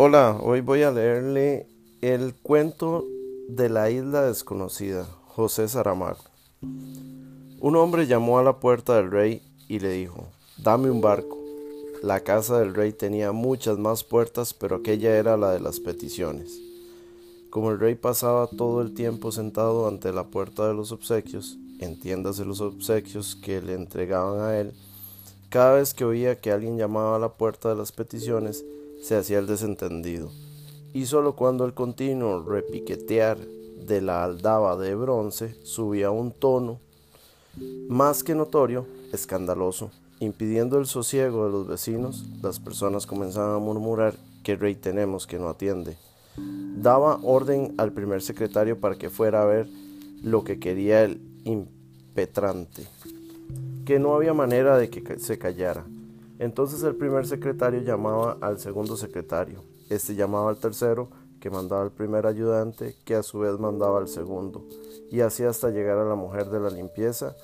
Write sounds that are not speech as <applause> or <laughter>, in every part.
Hola, hoy voy a leerle el cuento de la isla desconocida, José Saramago. Un hombre llamó a la puerta del rey y le dijo, dame un barco. La casa del rey tenía muchas más puertas, pero aquella era la de las peticiones. Como el rey pasaba todo el tiempo sentado ante la puerta de los obsequios, entiéndase los obsequios que le entregaban a él, cada vez que oía que alguien llamaba a la puerta de las peticiones, se hacía el desentendido, y solo cuando el continuo repiquetear de la aldaba de bronce subía un tono más que notorio, escandaloso, impidiendo el sosiego de los vecinos, las personas comenzaban a murmurar qué rey tenemos que no atiende. Daba orden al primer secretario para que fuera a ver lo que quería el impetrante, que no había manera de que se callara. Entonces el primer secretario llamaba al segundo secretario, este llamaba al tercero, que mandaba al primer ayudante, que a su vez mandaba al segundo, y así hasta llegar a la mujer de la limpieza,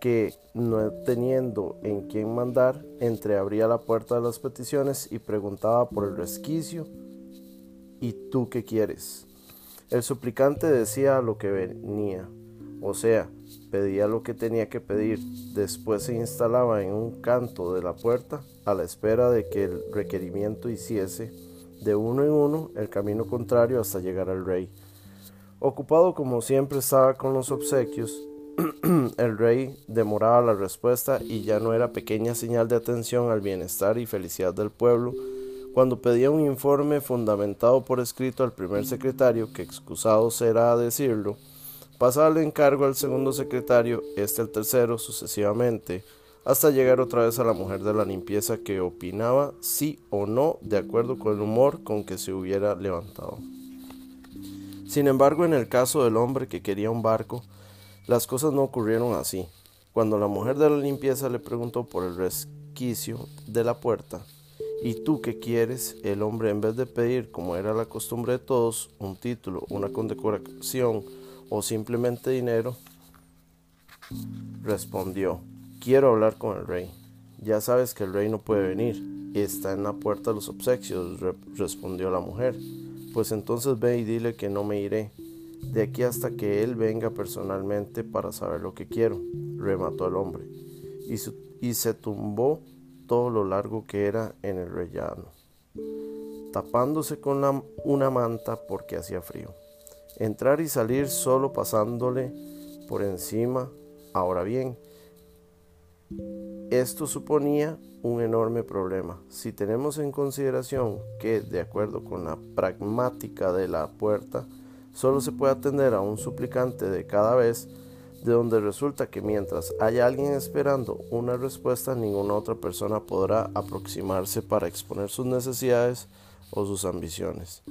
que no teniendo en quién mandar, entreabría la puerta de las peticiones y preguntaba por el resquicio, ¿y tú qué quieres? El suplicante decía lo que venía, o sea, pedía lo que tenía que pedir, después se instalaba en un canto de la puerta a la espera de que el requerimiento hiciese de uno en uno el camino contrario hasta llegar al rey. Ocupado como siempre estaba con los obsequios, <clears throat> el rey demoraba la respuesta y ya no era pequeña señal de atención al bienestar y felicidad del pueblo cuando pedía un informe fundamentado por escrito al primer secretario, que excusado será decirlo, Pasaba el encargo al segundo secretario, este al tercero, sucesivamente, hasta llegar otra vez a la mujer de la limpieza que opinaba sí o no de acuerdo con el humor con que se hubiera levantado. Sin embargo, en el caso del hombre que quería un barco, las cosas no ocurrieron así. Cuando la mujer de la limpieza le preguntó por el resquicio de la puerta, ¿y tú qué quieres? El hombre, en vez de pedir, como era la costumbre de todos, un título, una condecoración, o simplemente dinero? Respondió, quiero hablar con el rey. Ya sabes que el rey no puede venir, está en la puerta de los obsequios, respondió la mujer. Pues entonces ve y dile que no me iré, de aquí hasta que él venga personalmente para saber lo que quiero, remató el hombre, y, y se tumbó todo lo largo que era en el rellano, tapándose con una manta porque hacía frío entrar y salir solo pasándole por encima. Ahora bien, esto suponía un enorme problema. Si tenemos en consideración que, de acuerdo con la pragmática de la puerta, solo se puede atender a un suplicante de cada vez, de donde resulta que mientras haya alguien esperando una respuesta, ninguna otra persona podrá aproximarse para exponer sus necesidades o sus ambiciones.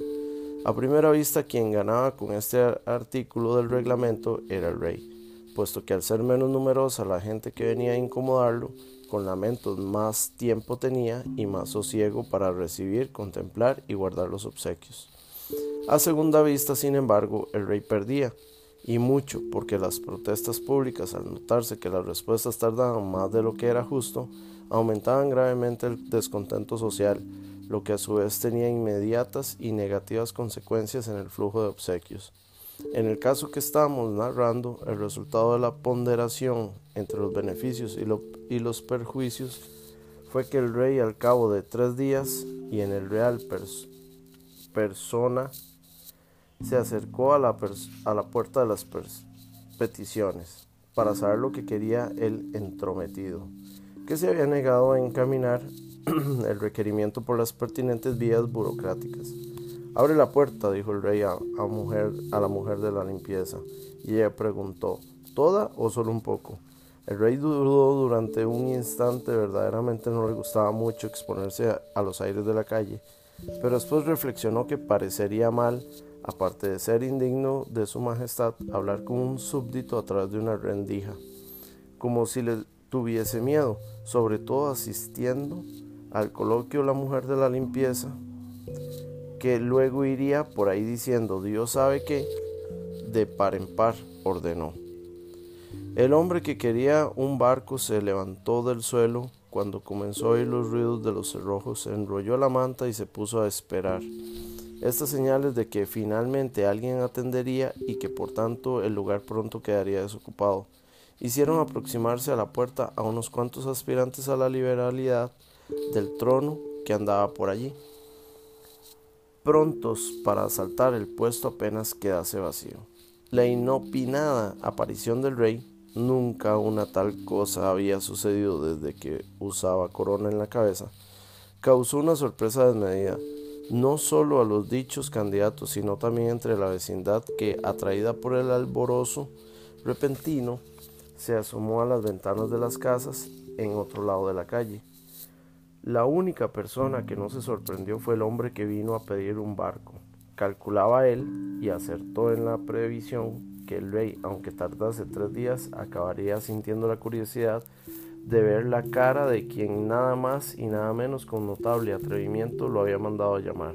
A primera vista quien ganaba con este artículo del reglamento era el rey, puesto que al ser menos numerosa la gente que venía a incomodarlo, con lamentos más tiempo tenía y más sosiego para recibir, contemplar y guardar los obsequios. A segunda vista, sin embargo, el rey perdía, y mucho, porque las protestas públicas, al notarse que las respuestas tardaban más de lo que era justo, aumentaban gravemente el descontento social, lo que a su vez tenía inmediatas y negativas consecuencias en el flujo de obsequios. En el caso que estamos narrando, el resultado de la ponderación entre los beneficios y, los perjuicios fue que el rey al cabo de tres días y en el real persona se acercó a la, a la puerta de las peticiones para saber lo que quería el entrometido, que se había negado a encaminar <clears throat> el requerimiento por las pertinentes vías burocráticas. Abre la puerta, dijo el rey a, mujer, a la mujer de la limpieza, y ella preguntó, ¿toda o solo un poco? El rey dudó durante un instante, verdaderamente no le gustaba mucho exponerse a, los aires de la calle, pero después reflexionó que parecería mal, aparte de ser indigno de su majestad, hablar con un súbdito a través de una rendija, como si le tuviese miedo, sobre todo asistiendo al coloquio la mujer de la limpieza, que luego iría por ahí diciendo, Dios sabe que, de par en par, ordenó. El hombre que quería un barco se levantó del suelo cuando comenzó a oír los ruidos de los cerrojos, enrolló la manta y se puso a esperar. Estas señales de que finalmente alguien atendería y que por tanto el lugar pronto quedaría desocupado, hicieron aproximarse a la puerta a unos cuantos aspirantes a la liberalidad del trono que andaba por allí, prontos para asaltar el puesto apenas quedase vacío. La inopinada aparición del rey Nunca una tal cosa había sucedido desde que usaba corona en la cabeza. Causó una sorpresa desmedida, no solo a los dichos candidatos, sino también entre la vecindad que, atraída por el alborozo repentino, se asomó a las ventanas de las casas en otro lado de la calle. La única persona que no se sorprendió fue el hombre que vino a pedir un barco. Calculaba él y acertó en la previsión el rey, aunque tardase tres días, acabaría sintiendo la curiosidad de ver la cara de quien nada más y nada menos con notable atrevimiento lo había mandado a llamar.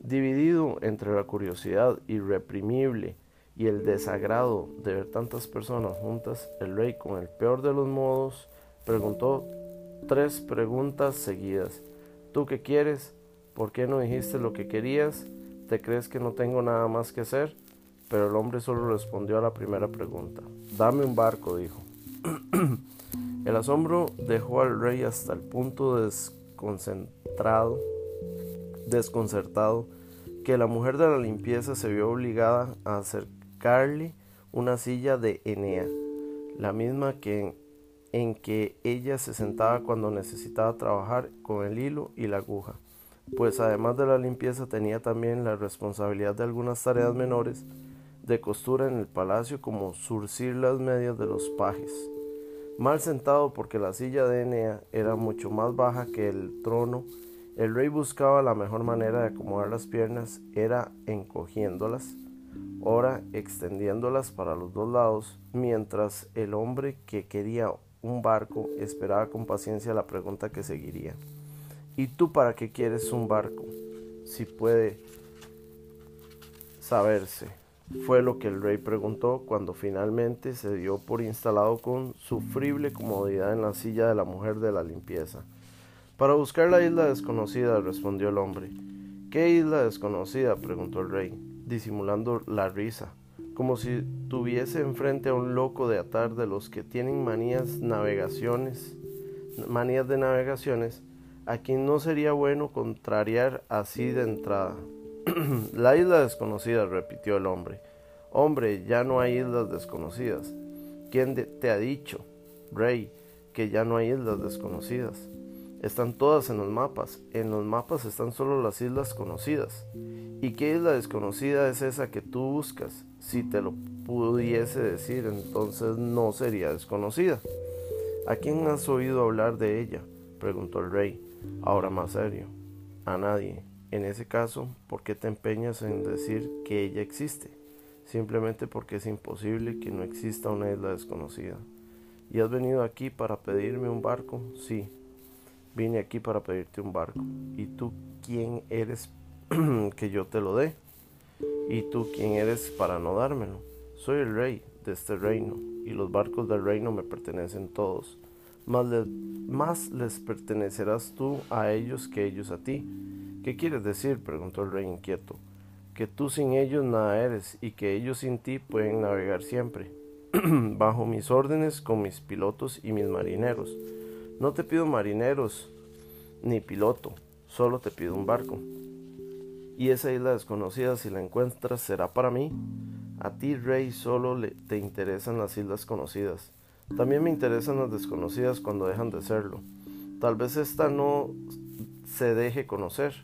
Dividido entre la curiosidad irreprimible y el desagrado de ver tantas personas juntas, el rey, con el peor de los modos, preguntó tres preguntas seguidas. ¿Tú qué quieres? ¿Por qué no dijiste lo que querías? ¿Te crees que no tengo nada más que hacer? Pero el hombre solo respondió a la primera pregunta. Dame un barco, dijo. <clears throat> el asombro dejó al rey hasta el punto desconcentrado, desconcertado, que la mujer de la limpieza se vio obligada a acercarle una silla de Enea, la misma que en que ella se sentaba cuando necesitaba trabajar con el hilo y la aguja, pues además de la limpieza tenía también la responsabilidad de algunas tareas menores de costura en el palacio como surcir las medias de los pajes. Mal sentado porque la silla de Enea era mucho más baja que el trono, el rey buscaba la mejor manera de acomodar las piernas, era encogiéndolas, ora extendiéndolas para los dos lados, mientras el hombre que quería un barco esperaba con paciencia la pregunta que seguiría. ¿Y tú para qué quieres un barco? Si puede saberse fue lo que el rey preguntó cuando finalmente se dio por instalado con sufrible comodidad en la silla de la mujer de la limpieza. Para buscar la isla desconocida, respondió el hombre. ¿Qué isla desconocida? preguntó el rey, disimulando la risa, como si tuviese enfrente a un loco de atar de los que tienen manías navegaciones, manías de navegaciones, a quien no sería bueno contrariar así de entrada. <clears throat> la isla desconocida, repitió el hombre. Hombre, ya no hay islas desconocidas. ¿Quién te ha dicho, rey, que ya no hay islas desconocidas? Están todas en los mapas. En los mapas están solo las islas conocidas. ¿Y qué isla desconocida es esa que tú buscas? Si te lo pudiese decir, entonces no sería desconocida. ¿A quién has oído hablar de ella? preguntó el rey, ahora más serio. A nadie. En ese caso, ¿por qué te empeñas en decir que ella existe? Simplemente porque es imposible que no exista una isla desconocida. ¿Y has venido aquí para pedirme un barco? Sí, vine aquí para pedirte un barco. ¿Y tú quién eres <clears throat> que yo te lo dé? ¿Y tú quién eres para no dármelo? Soy el rey de este reino, y los barcos del reino me pertenecen todos. Más, más les pertenecerás tú a ellos que ellos a ti ¿Qué quieres decir? preguntó el rey inquieto. Que tú sin ellos nada eres y que ellos sin ti pueden navegar siempre, <clears throat> bajo mis órdenes con mis pilotos y mis marineros. No te pido marineros ni piloto, solo te pido un barco. Y esa isla desconocida, si la encuentras, será para mí. A ti, rey, solo le, te interesan las islas conocidas. También me interesan las desconocidas cuando dejan de serlo. Tal vez esta no se deje conocer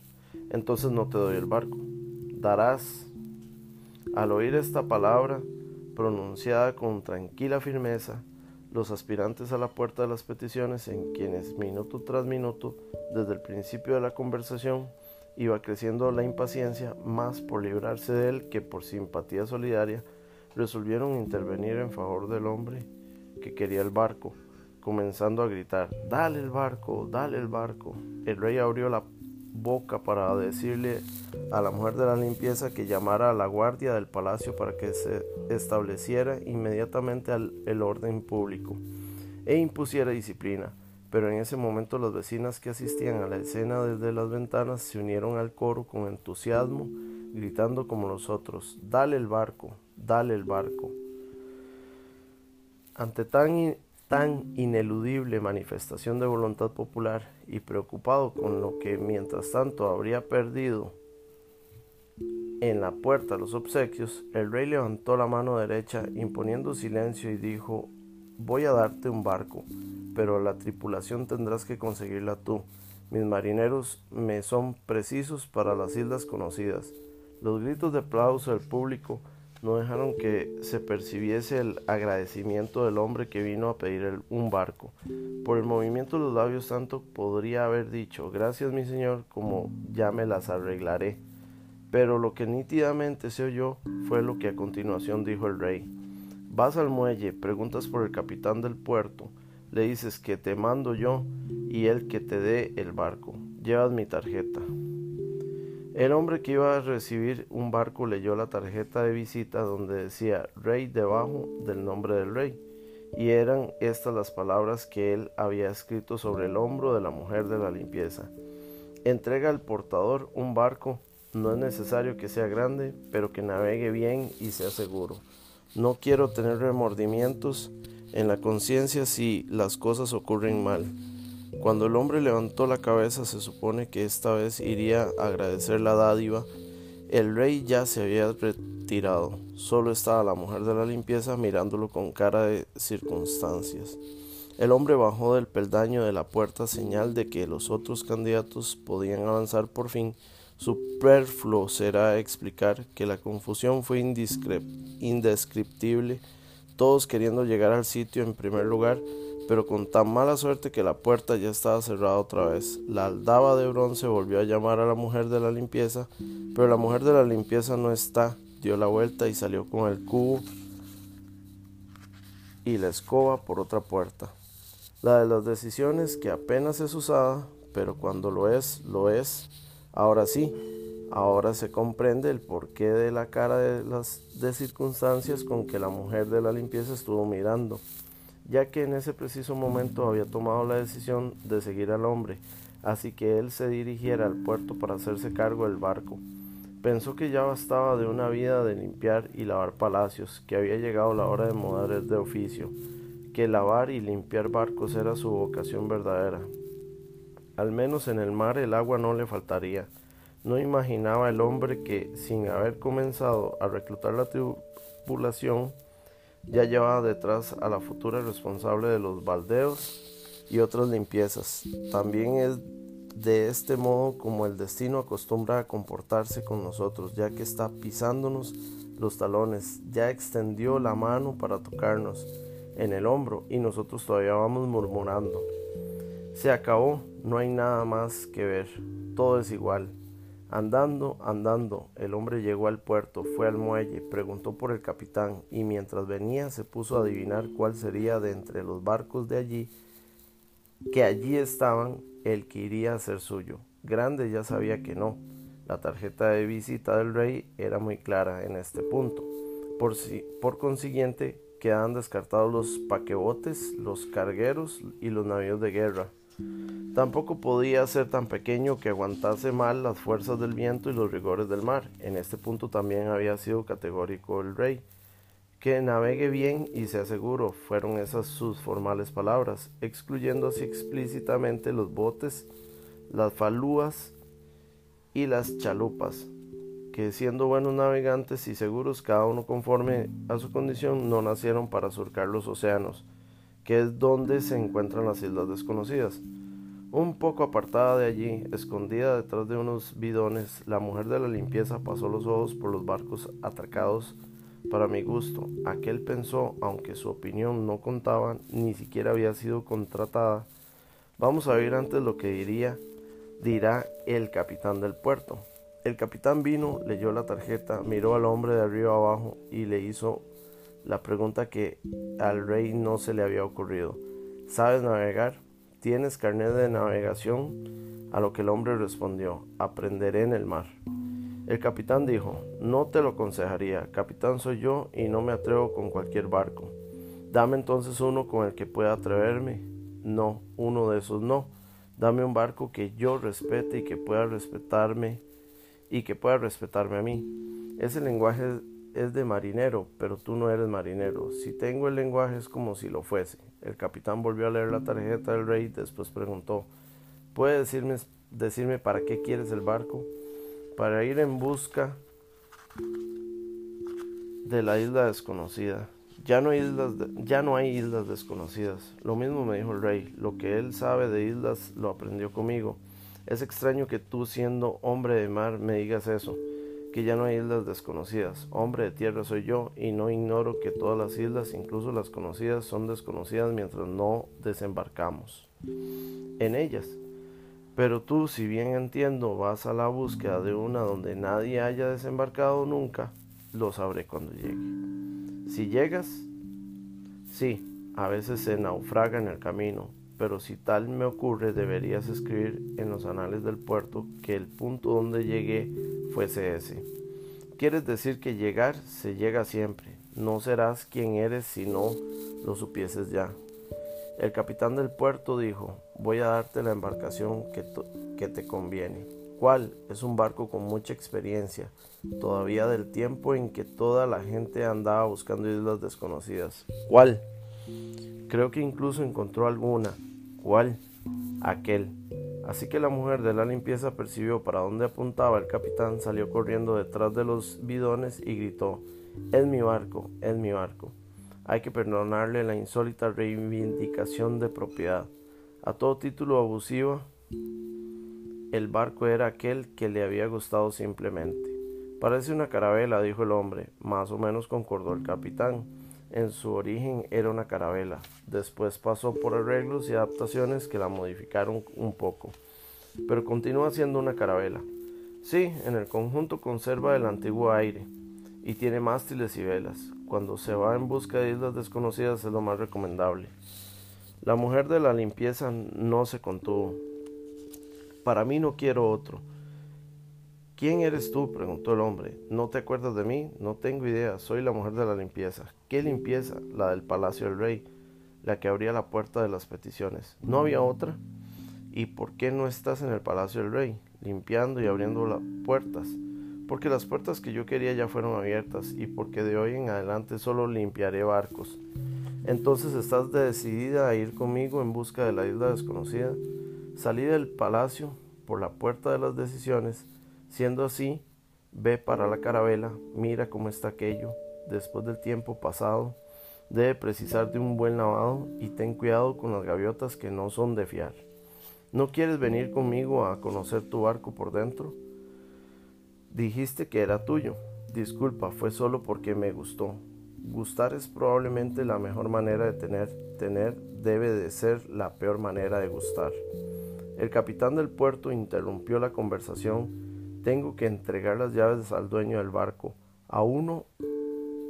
entonces no te doy el barco. Darás. Al oír esta palabra, pronunciada con tranquila firmeza, los aspirantes a la puerta de las peticiones, en quienes minuto tras minuto, desde el principio de la conversación, iba creciendo la impaciencia, más por librarse de él que por simpatía solidaria, resolvieron intervenir en favor del hombre que quería el barco, comenzando a gritar, Dale el barco, dale el barco. El rey abrió la boca para decirle a la mujer de la limpieza que llamara a la guardia del palacio para que se estableciera inmediatamente el orden público e impusiera disciplina, pero en ese momento las vecinas que asistían a la escena desde las ventanas se unieron al coro con entusiasmo, gritando como los otros, Dale el barco, dale el barco. Ante tan, tan ineludible manifestación de voluntad popular y preocupado con lo que mientras tanto habría perdido en la puerta los obsequios, el rey levantó la mano derecha imponiendo silencio y dijo Voy a darte un barco, pero la tripulación tendrás que conseguirla tú. Mis marineros me son precisos para las islas conocidas. Los gritos de aplauso del público no dejaron que se percibiese el agradecimiento del hombre que vino a pedir un barco. Por el movimiento de los labios tanto podría haber dicho, gracias mi señor, como ya me las arreglaré. Pero lo que nítidamente se oyó fue lo que a continuación dijo el rey. Vas al muelle, preguntas por el capitán del puerto, le dices que te mando yo y él que te dé el barco. Llevas mi tarjeta. El hombre que iba a recibir un barco leyó la tarjeta de visita donde decía rey debajo del nombre del rey, y eran estas las palabras que él había escrito sobre el hombro de la mujer de la limpieza. Entrega al portador un barco, no es necesario que sea grande, pero que navegue bien y sea seguro. No quiero tener remordimientos en la conciencia si las cosas ocurren mal. Cuando el hombre levantó la cabeza se supone que esta vez iría a agradecer la dádiva. El rey ya se había retirado. Solo estaba la mujer de la limpieza mirándolo con cara de circunstancias. El hombre bajó del peldaño de la puerta señal de que los otros candidatos podían avanzar por fin Superfluo será explicar que la confusión fue indescriptible, todos queriendo llegar al sitio en primer lugar, pero con tan mala suerte que la puerta ya estaba cerrada otra vez. La aldaba de bronce volvió a llamar a la mujer de la limpieza, pero la mujer de la limpieza no está, dio la vuelta y salió con el cubo y la escoba por otra puerta. La de las decisiones que apenas es usada, pero cuando lo es, lo es Ahora sí, ahora se comprende el porqué de la cara de las de circunstancias con que la mujer de la limpieza estuvo mirando, ya que en ese preciso momento había tomado la decisión de seguir al hombre, así que él se dirigiera al puerto para hacerse cargo del barco. Pensó que ya bastaba de una vida de limpiar y lavar palacios, que había llegado la hora de mudar de oficio, que lavar y limpiar barcos era su vocación verdadera, al menos en el mar el agua no le faltaría. No imaginaba el hombre que, sin haber comenzado a reclutar la tripulación, ya llevaba detrás a la futura responsable de los baldeos y otras limpiezas. También es de este modo como el destino acostumbra a comportarse con nosotros, ya que está pisándonos los talones, ya extendió la mano para tocarnos en el hombro y nosotros todavía vamos murmurando. Se acabó, no hay nada más que ver, todo es igual. Andando, andando, el hombre llegó al puerto, fue al muelle, preguntó por el capitán y mientras venía se puso a adivinar cuál sería de entre los barcos de allí, que allí estaban, el que iría a ser suyo. Grande ya sabía que no. La tarjeta de visita del rey era muy clara en este punto. Por, si, por consiguiente, quedaban descartados los paquebotes, los cargueros y los navíos de guerra. Tampoco podía ser tan pequeño que aguantase mal las fuerzas del viento y los rigores del mar. En este punto también había sido categórico el rey. Que navegue bien y sea seguro, fueron esas sus formales palabras, excluyendo así explícitamente los botes, las falúas y las chalupas, que siendo buenos navegantes y seguros cada uno conforme a su condición, no nacieron para surcar los océanos, que es donde se encuentran las islas desconocidas. Un poco apartada de allí, escondida detrás de unos bidones, la mujer de la limpieza pasó los ojos por los barcos atracados para mi gusto. Aquel pensó, aunque su opinión no contaba, ni siquiera había sido contratada. Vamos a ver antes lo que diría, dirá el capitán del puerto. El capitán vino, leyó la tarjeta, miró al hombre de arriba abajo y le hizo la pregunta que al rey no se le había ocurrido. ¿Sabes navegar? ¿Tienes carnet de navegación? A lo que el hombre respondió, aprenderé en el mar. El capitán dijo, no te lo aconsejaría, capitán soy yo y no me atrevo con cualquier barco. Dame entonces uno con el que pueda atreverme. no, uno de esos no. Dame un barco que yo respete y que pueda respetarme y que pueda respetarme a mí. Ese lenguaje es de marinero, pero tú no eres marinero. Si tengo el lenguaje es como si lo fuese. El capitán volvió a leer la tarjeta del rey, después preguntó, ¿puede decirme, decirme para qué quieres el barco? Para ir en busca de la isla desconocida. Ya no, hay islas ya no hay islas desconocidas. Lo mismo me dijo el rey. Lo que él sabe de islas lo aprendió conmigo. Es extraño que tú, siendo hombre de mar, me digas eso, que ya no hay islas desconocidas. Hombre de tierra soy yo, y no ignoro que todas las islas, incluso las conocidas, son desconocidas mientras no desembarcamos en ellas. Pero tú, si bien entiendo, vas a la búsqueda de una donde nadie haya desembarcado nunca, lo sabré cuando llegue. Si llegas, sí, a veces se naufraga en el camino, pero si tal me ocurre deberías escribir en los anales del puerto que el punto donde llegué fuese ese. Quieres decir que llegar se llega siempre, no serás quien eres si no lo supieses ya. El capitán del puerto dijo, voy a darte la embarcación que, que te conviene. ¿Cuál? Es un barco con mucha experiencia, todavía del tiempo en que toda la gente andaba buscando islas desconocidas. ¿Cuál? Creo que incluso encontró alguna. ¿Cuál? Aquel. Así que la mujer de la limpieza percibió para dónde apuntaba el capitán, salió corriendo detrás de los bidones y gritó, Es mi barco, es mi barco. Hay que perdonarle la insólita reivindicación de propiedad. A todo título abusivo, el barco era aquel que le había gustado simplemente. Parece una carabela, dijo el hombre. Más o menos concordó el capitán. En su origen era una carabela. Después pasó por arreglos y adaptaciones que la modificaron un poco. Pero continúa siendo una carabela. Sí, en el conjunto conserva el antiguo aire y tiene mástiles y velas. Cuando se va en busca de islas desconocidas es lo más recomendable. La mujer de la limpieza no se contuvo. Para mí no quiero otro. ¿Quién eres tú? preguntó el hombre. ¿No te acuerdas de mí? No tengo idea. Soy la mujer de la limpieza. ¿Qué limpieza? La del palacio del rey, la que abría la puerta de las peticiones. ¿No había otra? ¿Y por qué no estás en el palacio del rey, limpiando y abriendo las puertas? porque las puertas que yo quería ya fueron abiertas y porque de hoy en adelante solo limpiaré barcos. Entonces estás decidida a ir conmigo en busca de la isla desconocida. Salí del palacio por la puerta de las decisiones. Siendo así, ve para la carabela, mira cómo está aquello. Después del tiempo pasado, debe precisar de un buen lavado y ten cuidado con las gaviotas que no son de fiar. ¿No quieres venir conmigo a conocer tu barco por dentro? Dijiste que era tuyo. Disculpa, fue solo porque me gustó. Gustar es probablemente la mejor manera de tener. Tener debe de ser la peor manera de gustar. El capitán del puerto interrumpió la conversación. Tengo que entregar las llaves al dueño del barco, a uno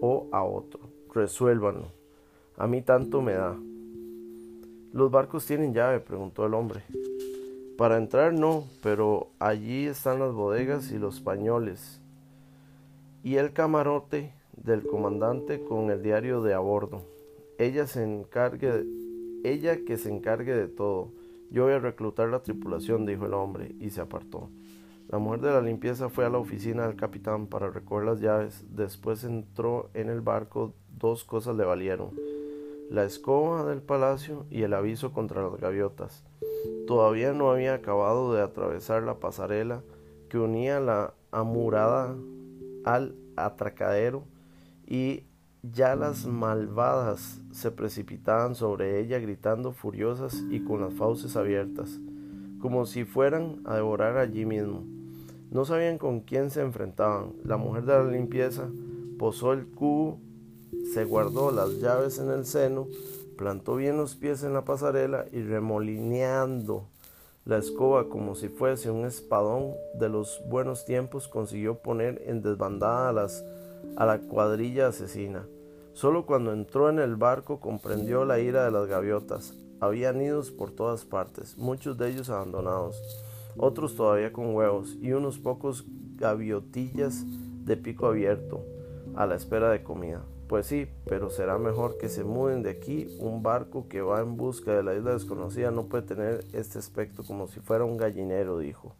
o a otro. Resuélvanlo. A mí tanto me da. ¿Los barcos tienen llave? preguntó el hombre. Para entrar no, pero allí están las bodegas y los pañoles. Y el camarote del comandante con el diario de a bordo. Ella se encargue, ella que se encargue de todo. Yo voy a reclutar la tripulación, dijo el hombre, y se apartó. La mujer de la limpieza fue a la oficina del capitán para recoger las llaves. Después entró en el barco. Dos cosas le valieron: la escoba del palacio y el aviso contra las gaviotas. Todavía no había acabado de atravesar la pasarela que unía la amurada al atracadero y ya las malvadas se precipitaban sobre ella gritando furiosas y con las fauces abiertas, como si fueran a devorar allí mismo. No sabían con quién se enfrentaban. La mujer de la limpieza posó el cubo, se guardó las llaves en el seno, plantó bien los pies en la pasarela y remolineando la escoba como si fuese un espadón de los buenos tiempos consiguió poner en desbandada a, la cuadrilla asesina. Solo cuando entró en el barco comprendió la ira de las gaviotas. Había nidos por todas partes, muchos de ellos abandonados, otros todavía con huevos y unos pocos gaviotillas de pico abierto a la espera de comida. Pues sí, pero será mejor que se muden de aquí. Un barco que va en busca de la isla desconocida no puede tener este aspecto como si fuera un gallinero, dijo.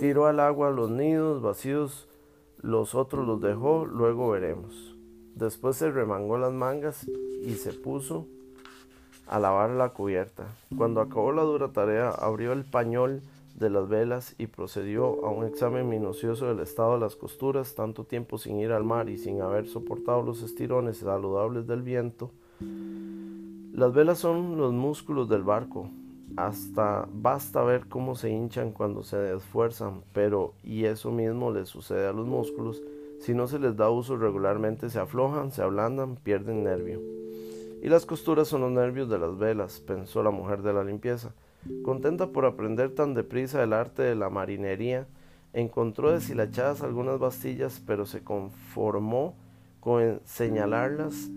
Tiró al agua los nidos vacíos, los otros los dejó, luego veremos. Después se remangó las mangas y se puso a lavar la cubierta. Cuando acabó la dura tarea, abrió el pañol de las velas y procedió a un examen minucioso del estado de las costuras, tanto tiempo sin ir al mar y sin haber soportado los estirones saludables del viento. Las velas son los músculos del barco, hasta basta ver cómo se hinchan cuando se esfuerzan, pero y eso mismo le sucede a los músculos, si no se les da uso regularmente se aflojan, se ablandan, pierden nervio. Y las costuras son los nervios de las velas, pensó la mujer de la limpieza. Contenta por aprender tan deprisa el arte de la marinería, encontró deshilachadas algunas bastillas, pero se conformó con señalarlas,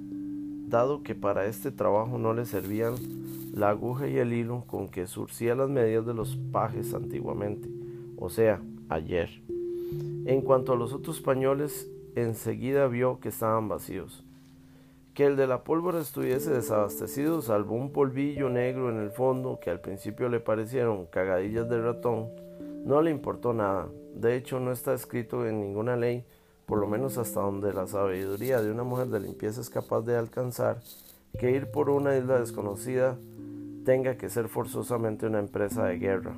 dado que para este trabajo no le servían la aguja y el hilo con que surcía las medias de los pajes antiguamente, o sea, ayer. En cuanto a los otros pañoles, enseguida vio que estaban vacíos. Que el de la pólvora estuviese desabastecido, salvo un polvillo negro en el fondo que al principio le parecieron cagadillas de ratón, no le importó nada. De hecho, no está escrito en ninguna ley, por lo menos hasta donde la sabiduría de una mujer de limpieza es capaz de alcanzar, que ir por una isla desconocida tenga que ser forzosamente una empresa de guerra.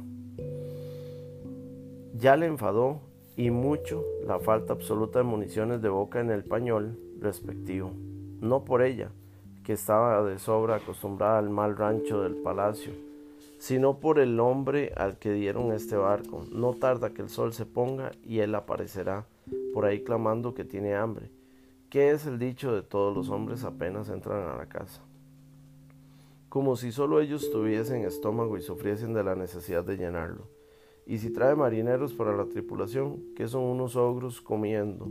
Ya le enfadó y mucho la falta absoluta de municiones de boca en el pañol respectivo no por ella, que estaba de sobra acostumbrada al mal rancho del palacio, sino por el hombre al que dieron este barco. No tarda que el sol se ponga y él aparecerá por ahí clamando que tiene hambre. ¿Qué es el dicho de todos los hombres apenas entran a la casa? Como si solo ellos tuviesen estómago y sufriesen de la necesidad de llenarlo. Y si trae marineros para la tripulación, que son unos ogros comiendo.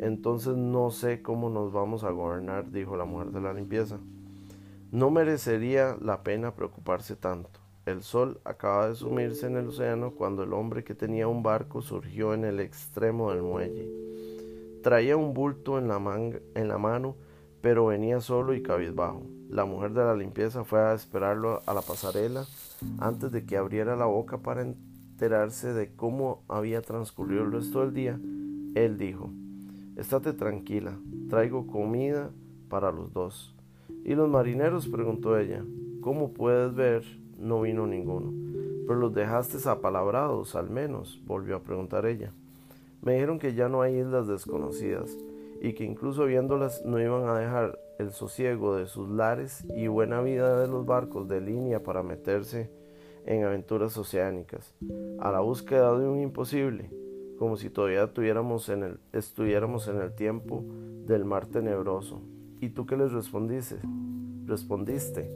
Entonces no sé cómo nos vamos a gobernar, dijo la mujer de la limpieza. No merecería la pena preocuparse tanto. El sol acaba de sumirse en el océano cuando el hombre que tenía un barco surgió en el extremo del muelle. Traía un bulto en la, en la mano, pero venía solo y cabizbajo. La mujer de la limpieza fue a esperarlo a la pasarela antes de que abriera la boca para enterarse de cómo había transcurrido el resto del día, él dijo, Estate tranquila, traigo comida para los dos. ¿Y los marineros? preguntó ella. ¿Cómo puedes ver? No vino ninguno. Pero los dejaste apalabrados, al menos, volvió a preguntar ella. Me dijeron que ya no hay islas desconocidas y que incluso viéndolas no iban a dejar el sosiego de sus lares y buena vida de los barcos de línea para meterse en aventuras oceánicas, a la búsqueda de un imposible, como si todavía tuviéramos en el, estuviéramos en el tiempo del mar tenebroso. ¿Y tú qué les respondiste? Respondiste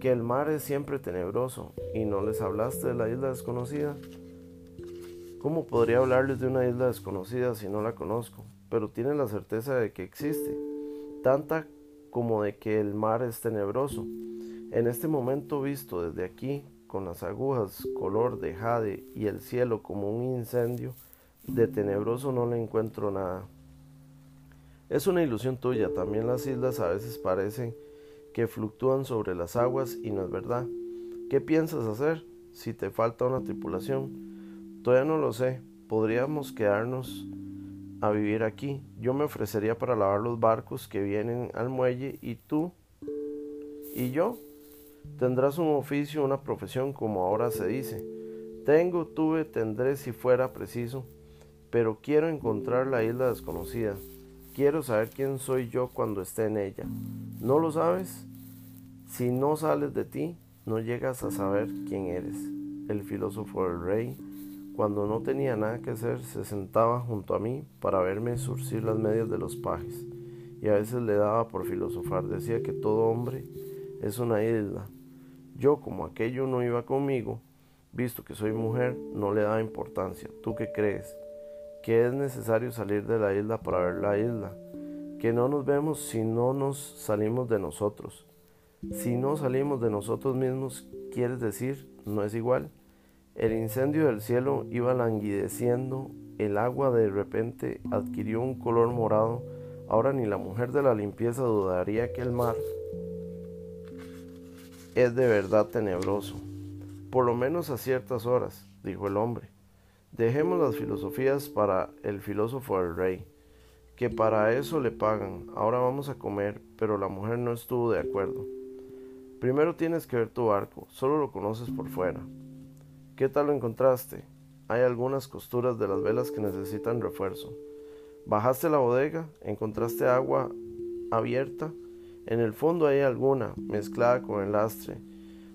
que el mar es siempre tenebroso y no les hablaste de la isla desconocida. ¿Cómo podría hablarles de una isla desconocida si no la conozco? Pero tienen la certeza de que existe, tanta como de que el mar es tenebroso. En este momento visto desde aquí, con las agujas color de jade y el cielo como un incendio, de tenebroso no le encuentro nada. Es una ilusión tuya, también las islas a veces parecen que fluctúan sobre las aguas y no es verdad. ¿Qué piensas hacer si te falta una tripulación? Todavía no lo sé, podríamos quedarnos a vivir aquí. Yo me ofrecería para lavar los barcos que vienen al muelle y tú y yo Tendrás un oficio, una profesión, como ahora se dice. Tengo, tuve, tendré si fuera preciso, pero quiero encontrar la isla desconocida. Quiero saber quién soy yo cuando esté en ella. ¿No lo sabes? Si no sales de ti, no llegas a saber quién eres. El filósofo del rey, cuando no tenía nada que hacer, se sentaba junto a mí para verme surcir las medias de los pajes, y a veces le daba por filosofar. Decía que todo hombre es una isla. Yo, como aquello no iba conmigo, visto que soy mujer, no le daba importancia. ¿Tú qué crees? Que es necesario salir de la isla para ver la isla. Que no nos vemos si no nos salimos de nosotros. Si no salimos de nosotros mismos, quieres decir, no es igual. El incendio del cielo iba languideciendo, el agua de repente adquirió un color morado Ahora ni la mujer de la limpieza dudaría que el mar es de verdad tenebroso, por lo menos a ciertas horas, dijo el hombre. Dejemos las filosofías para el filósofo del rey, que para eso le pagan. Ahora vamos a comer, pero la mujer no estuvo de acuerdo. Primero tienes que ver tu barco, solo lo conoces por fuera. ¿Qué tal lo encontraste? Hay algunas costuras de las velas que necesitan refuerzo. Bajaste la bodega, encontraste agua abierta. En el fondo hay alguna, mezclada con el lastre.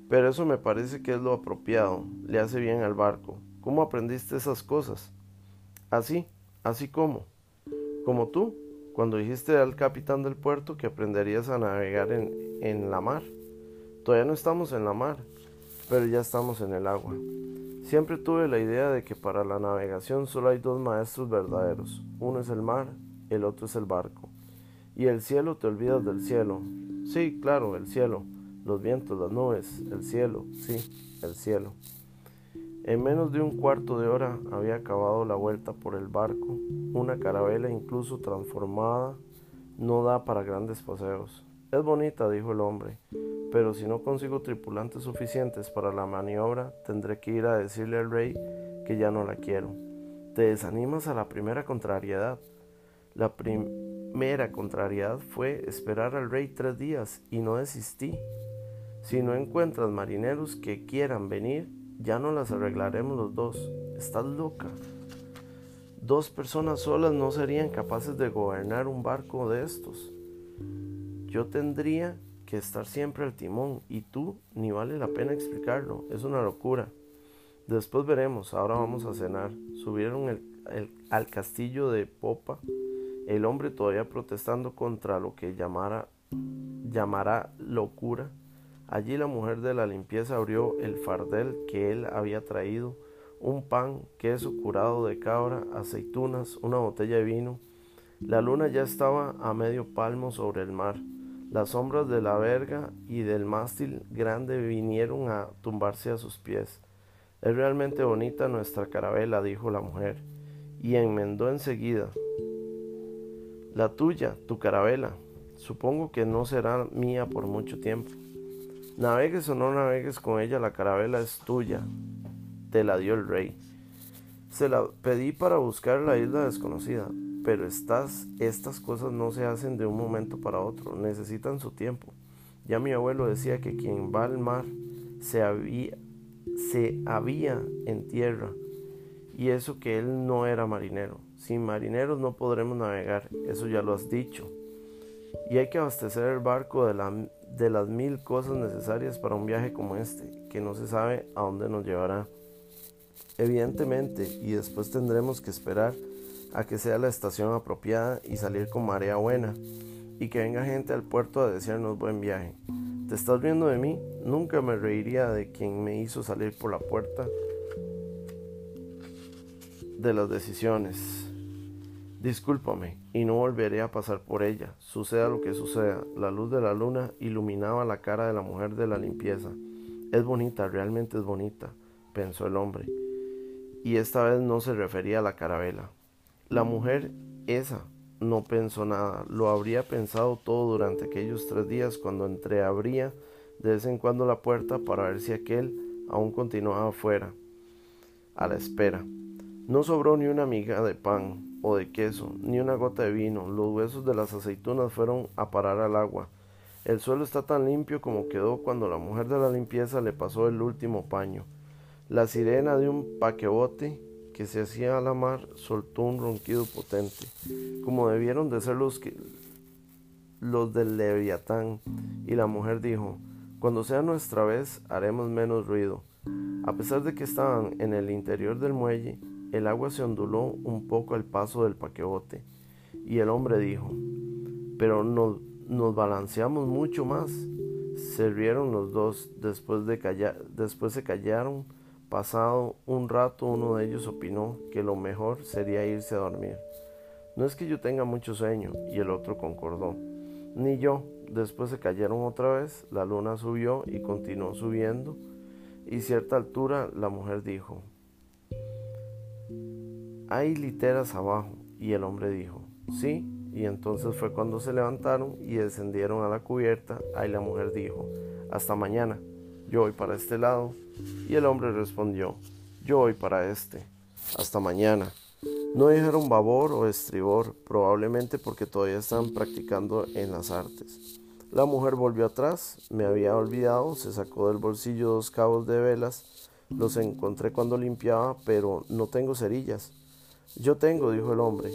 Pero eso me parece que es lo apropiado, le hace bien al barco. ¿Cómo aprendiste esas cosas? Así, así como. Como tú, cuando dijiste al capitán del puerto que aprenderías a navegar en, en la mar. Todavía no estamos en la mar, pero ya estamos en el agua. Siempre tuve la idea de que para la navegación solo hay dos maestros verdaderos. Uno es el mar, el otro es el barco. Y el cielo te olvidas del cielo. Sí, claro, el cielo. Los vientos, las nubes, el cielo, sí, el cielo. En menos de un cuarto de hora había acabado la vuelta por el barco. Una carabela incluso transformada no da para grandes paseos. Es bonita, dijo el hombre, pero si no consigo tripulantes suficientes para la maniobra, tendré que ir a decirle al rey que ya no la quiero. Te desanimas a la primera contrariedad. La primera contrariedad fue esperar al rey tres días y no desistí. Si no encuentras marineros que quieran venir, ya no las arreglaremos los dos. Estás loca. Dos personas solas no serían capaces de gobernar un barco de estos. Yo tendría que estar siempre al timón y tú ni vale la pena explicarlo. Es una locura. Después veremos. Ahora vamos a cenar. Subieron al castillo de Popa. El hombre todavía protestando contra lo que llamara, llamará locura Allí la mujer de la limpieza abrió el fardel que él había traído, un pan, queso curado de cabra, aceitunas, una botella de vino. La luna ya estaba a medio palmo sobre el mar. Las sombras de la verga y del mástil grande vinieron a tumbarse a sus pies. Es realmente bonita nuestra carabela, dijo la mujer, y enmendó enseguida. La tuya, tu carabela. Supongo que no será mía por mucho tiempo. Navegues o no navegues con ella, la carabela es tuya. Te la dio el rey. Se la pedí para buscar la isla desconocida, pero estas, cosas no se hacen de un momento para otro, necesitan su tiempo. Ya mi abuelo decía que quien va al mar se había, se había en tierra, y eso que él no era marinero. Sin marineros no podremos navegar, eso ya lo has dicho. Y hay que abastecer el barco de la de las mil cosas necesarias para un viaje como este, que no se sabe a dónde nos llevará. Evidentemente, y después tendremos que esperar a que sea la estación apropiada y salir con marea buena, y que venga gente al puerto a desearnos buen viaje. ¿Te estás viendo de mí? Nunca me reiría de quien me hizo salir por la puerta de las decisiones. Discúlpame, y no volveré a pasar por ella. Suceda lo que suceda, la luz de la luna iluminaba la cara de la mujer de la limpieza. Es bonita, realmente es bonita, pensó el hombre. Y esta vez no se refería a la carabela. La mujer esa no pensó nada, lo habría pensado todo durante aquellos tres días cuando entreabría de vez en cuando la puerta para ver si aquel aún continuaba afuera, a la espera. No sobró ni una miga de pan, o de queso, ni una gota de vino. Los huesos de las aceitunas fueron a parar al agua. El suelo está tan limpio como quedó cuando la mujer de la limpieza le pasó el último paño. La sirena de un paquebote que se hacía a la mar soltó un ronquido potente, como debieron de ser los, que, los del leviatán, y la mujer dijo, cuando sea nuestra vez haremos menos ruido. A pesar de que estaban en el interior del muelle, el agua se onduló un poco al paso del paquebote, y el hombre dijo, pero nos, balanceamos mucho más. Se rieron los dos, después, de callar, después se callaron. Pasado un rato uno de ellos opinó que lo mejor sería irse a dormir. No es que yo tenga mucho sueño, y el otro concordó. Ni yo. Después se cayeron otra vez, la luna subió y continuó subiendo, y cierta altura la mujer dijo, hay literas abajo. Y el hombre dijo, sí, y entonces fue cuando se levantaron y descendieron a la cubierta. Ahí la mujer dijo, hasta mañana, yo voy para este lado. Y el hombre respondió, yo voy para este, hasta mañana. No dijeron babor o estribor, probablemente porque todavía están practicando en las artes. La mujer volvió atrás, me había olvidado, se sacó del bolsillo dos cabos de velas, los encontré cuando limpiaba, pero no tengo cerillas. Yo tengo, dijo el hombre.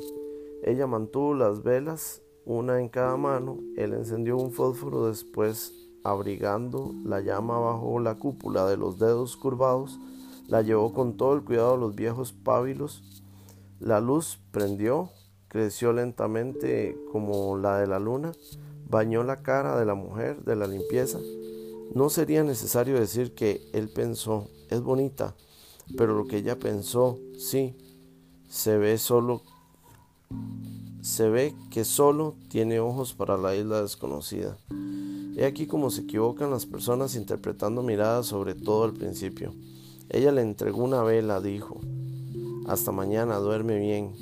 Ella mantuvo las velas, una en cada mano, él encendió un fósforo después, abrigando la llama bajo la cúpula de los dedos curvados, la llevó con todo el cuidado a los viejos pábilos. La luz prendió, creció lentamente como la de la luna, bañó la cara de la mujer de la limpieza. No sería necesario decir que él pensó, es bonita, pero lo que ella pensó, sí, se ve solo se ve que solo tiene ojos para la isla desconocida. He aquí cómo se equivocan las personas interpretando miradas sobre todo al principio. Ella le entregó una vela, dijo, hasta mañana, duerme bien.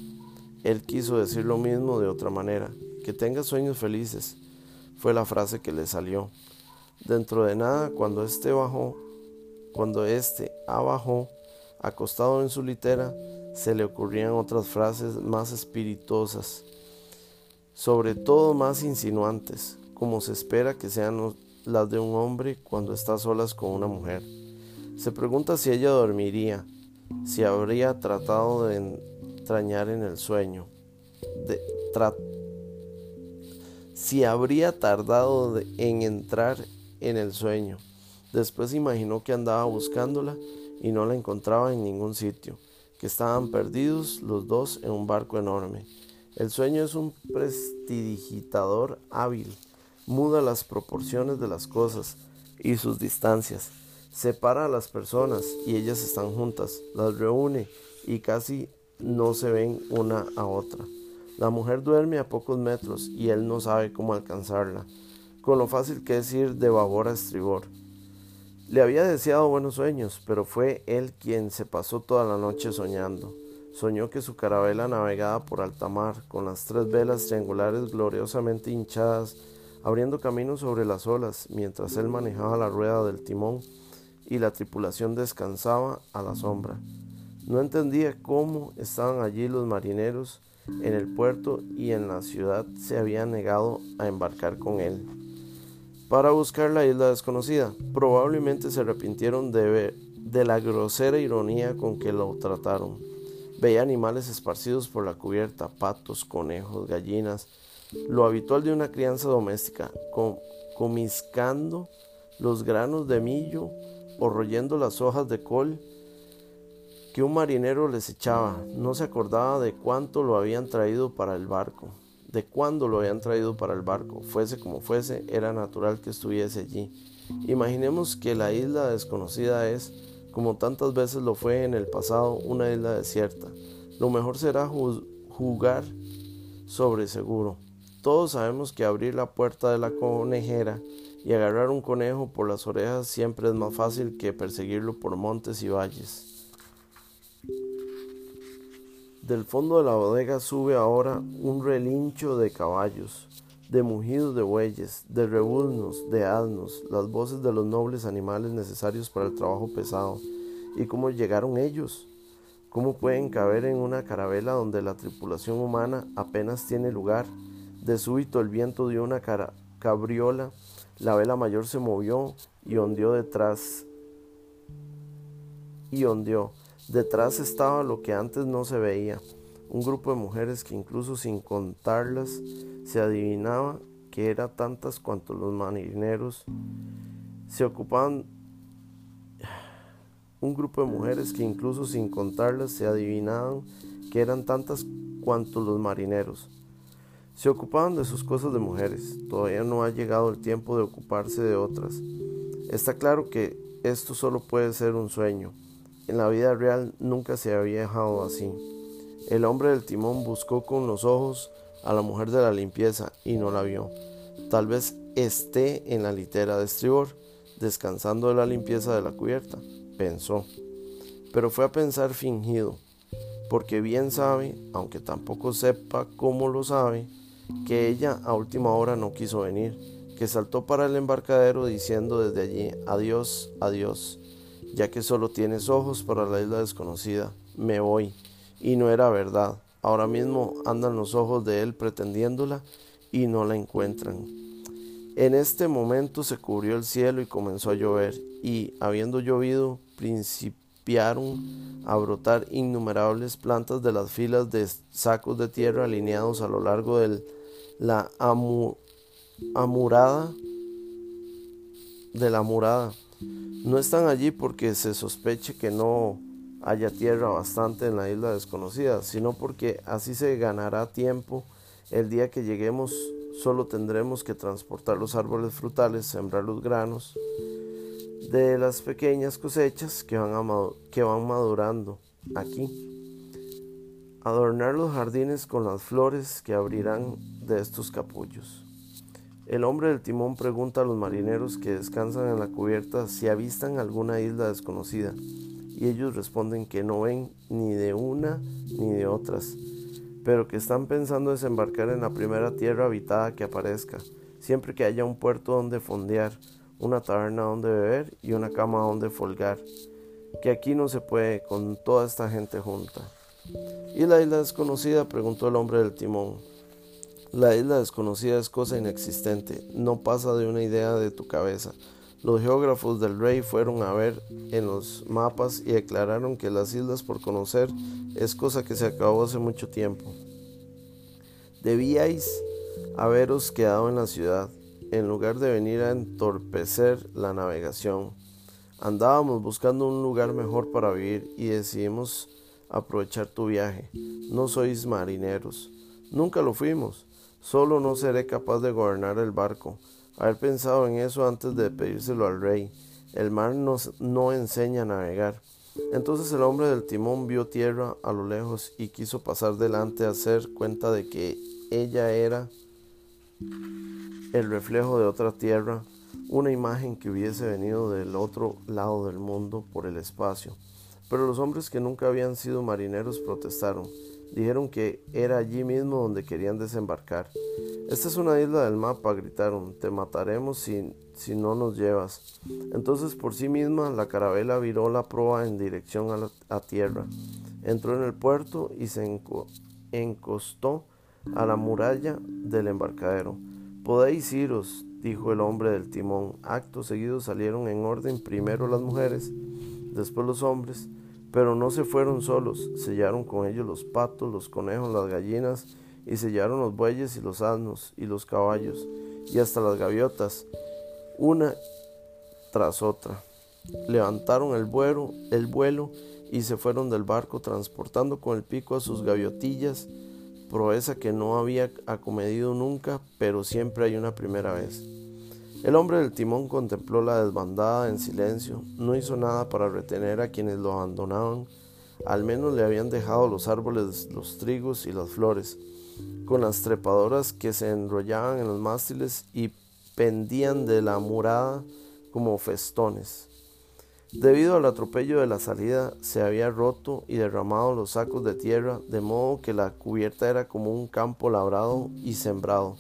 Él quiso decir lo mismo de otra manera, que tenga sueños felices fue la frase que le salió. Dentro de nada, cuando este bajó, cuando este abajó, acostado en su litera, se le ocurrían otras frases más espirituosas, sobre todo más insinuantes, como se espera que sean las de un hombre cuando está solas con una mujer. Se pregunta si ella dormiría, si habría tratado de entrañar en el sueño, de, si habría tardado en entrar en el sueño. Después imaginó que andaba buscándola y no la encontraba en ningún sitio, que estaban perdidos los dos en un barco enorme. El sueño es un prestidigitador hábil, muda las proporciones de las cosas y sus distancias, separa a las personas y ellas están juntas, las reúne y casi no se ven una a otra. La mujer duerme a pocos metros y él no sabe cómo alcanzarla, con lo fácil que es ir de babor a estribor. Le había deseado buenos sueños, pero fue él quien se pasó toda la noche soñando. Soñó que su carabela navegaba por alta mar, con las tres velas triangulares gloriosamente hinchadas, abriendo camino sobre las olas, mientras él manejaba la rueda del timón y la tripulación descansaba a la sombra. No entendía cómo estaban allí los marineros en el puerto y en la ciudad se habían negado a embarcar con él. Para buscar la isla desconocida, probablemente se arrepintieron de, de la grosera ironía con que lo trataron. Veía animales esparcidos por la cubierta, patos, conejos, gallinas, lo habitual de una crianza doméstica, comiscando los granos de millo o royendo las hojas de col que un marinero les echaba. No se acordaba de cuánto lo habían traído para el barco, de cuándo lo habían traído para el barco. Fuese como fuese, era natural que estuviese allí. Imaginemos que la isla desconocida es, como tantas veces lo fue en el pasado, una isla desierta. Lo mejor será jugar sobre seguro. Todos sabemos que abrir la puerta de la conejera y agarrar un conejo por las orejas siempre es más fácil que perseguirlo por montes y valles. Del fondo de la bodega sube ahora un relincho de caballos, de mugidos de bueyes, de rebuznos, de asnos, las voces de los nobles animales necesarios para el trabajo pesado. ¿Y cómo llegaron ellos? ¿Cómo pueden caber en una carabela donde la tripulación humana apenas tiene lugar? De súbito el viento dio una cabriola, la vela mayor se movió y ondeó detrás. Y ondeó. Detrás estaba lo que antes no se veía, un grupo de mujeres que incluso sin contarlas se adivinaba que eran tantas cuanto los marineros se ocupaban un grupo de mujeres que incluso sin contarlas se adivinaban que eran tantas cuanto los marineros. Se ocupaban de sus cosas de mujeres. Todavía no ha llegado el tiempo de ocuparse de otras. Está claro que esto solo puede ser un sueño. En la vida real nunca se había dejado así. El hombre del timón buscó con los ojos a la mujer de la limpieza y no la vio. Tal vez esté en la litera de estribor, descansando de la limpieza de la cubierta, pensó. Pero fue a pensar fingido, porque bien sabe, aunque tampoco sepa cómo lo sabe, que ella a última hora no quiso venir, que saltó para el embarcadero diciendo desde allí, adiós, adiós, ya que solo tienes ojos para la isla desconocida, me voy. Y no era verdad, ahora mismo andan los ojos de él pretendiéndola y no la encuentran. En este momento se cubrió el cielo y comenzó a llover, y habiendo llovido, principiaron a brotar innumerables plantas de las filas de sacos de tierra alineados a lo largo de la amurada de la murada. No están allí porque se sospeche que no haya tierra bastante en la isla desconocida, sino porque así se ganará tiempo el día que lleguemos solo tendremos que transportar los árboles frutales, sembrar los granos de las pequeñas cosechas que van, que van madurando aquí, adornar los jardines con las flores que abrirán de estos capullos. El hombre del timón pregunta a los marineros que descansan en la cubierta si avistan alguna isla desconocida, y ellos responden que no ven ni de una ni de otras, pero que están pensando desembarcar en la primera tierra habitada que aparezca, siempre que haya un puerto donde fondear, una taberna donde beber y una cama donde folgar, que aquí no se puede con toda esta gente junta. ¿Y la isla desconocida? preguntó el hombre del timón. La isla desconocida es cosa inexistente, no pasa de una idea de tu cabeza. Los geógrafos del rey fueron a ver en los mapas y declararon que las islas por conocer es cosa que se acabó hace mucho tiempo. Debíais haberos quedado en la ciudad, en lugar de venir a entorpecer la navegación. Andábamos buscando un lugar mejor para vivir y decidimos aprovechar tu viaje. No sois marineros. Nunca lo fuimos. Solo no seré capaz de gobernar el barco Haber pensado en eso antes de pedírselo al rey. El mar nos, no enseña a navegar. Entonces el hombre del timón vio tierra a lo lejos y quiso pasar delante a hacer cuenta de que ella era el reflejo de otra tierra, una imagen que hubiese venido del otro lado del mundo por el espacio. Pero los hombres que nunca habían sido marineros protestaron. Dijeron que era allí mismo donde querían desembarcar. Esta es una isla del mapa, gritaron. Te mataremos si, si no nos llevas. Entonces por sí misma la carabela viró la proa en dirección a, a tierra. Entró en el puerto y se encostó a la muralla del embarcadero. Podéis iros, dijo el hombre del timón. Acto seguido salieron en orden primero las mujeres, después los hombres, pero no se fueron solos, sellaron con ellos los patos, los conejos, las gallinas, y sellaron los bueyes y los asnos y los caballos, y hasta las gaviotas, una tras otra. Levantaron el vuelo, el vuelo y se fueron del barco transportando con el pico a sus gaviotillas, proeza que no había acomedido nunca, pero siempre hay una primera vez. El hombre del timón contempló la desbandada en silencio, no hizo nada para retener a quienes lo abandonaban, al menos le habían dejado los árboles, los trigos y las flores, con las trepadoras que se enrollaban en los mástiles y pendían de la murada como festones. Debido al atropello de la salida, se había roto y derramado los sacos de tierra, de modo que la cubierta era como un campo labrado y sembrado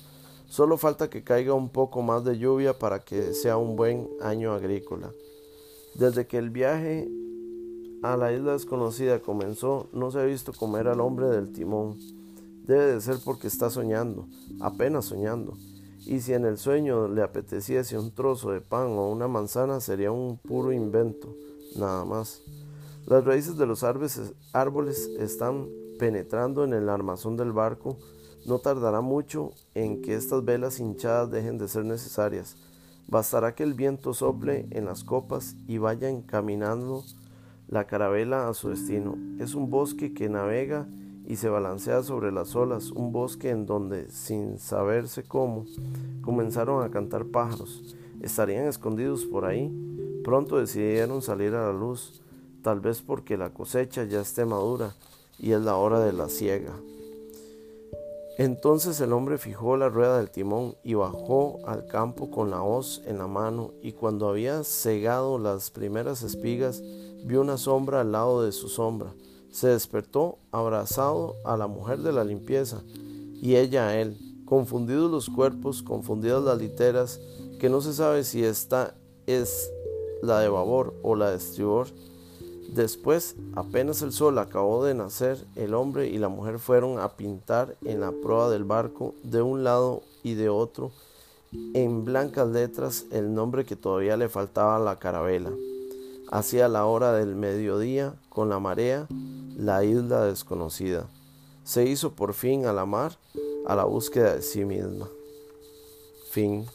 Solo falta que caiga un poco más de lluvia para que sea un buen año agrícola. Desde que el viaje a la isla desconocida comenzó, no se ha visto comer al hombre del timón. Debe de ser porque está soñando, apenas soñando. Y si en el sueño le apeteciese un trozo de pan o una manzana, sería un puro invento, nada más. Las raíces de los árboles están penetrando en el armazón del barco no tardará mucho en que estas velas hinchadas dejen de ser necesarias. Bastará que el viento sople en las copas y vaya encaminando la carabela a su destino. Es un bosque que navega y se balancea sobre las olas, un bosque en donde, sin saberse cómo, comenzaron a cantar pájaros. Estarían escondidos por ahí. Pronto decidieron salir a la luz, tal vez porque la cosecha ya esté madura y es la hora de la siega. Entonces el hombre fijó la rueda del timón y bajó al campo con la hoz en la mano, y cuando había cegado las primeras espigas, vio una sombra al lado de su sombra. Se despertó abrazado a la mujer de la limpieza, y ella a él, Confundidos los cuerpos, confundidas las literas, que no se sabe si esta es la de babor o la de estribor. Después, apenas el sol acabó de nacer, el hombre y la mujer fueron a pintar en la proa del barco de un lado y de otro en blancas letras el nombre que todavía le faltaba a la carabela. Hacia la hora del mediodía, con la marea, la isla desconocida. Se hizo por fin a la mar, a la búsqueda de sí misma. Fin.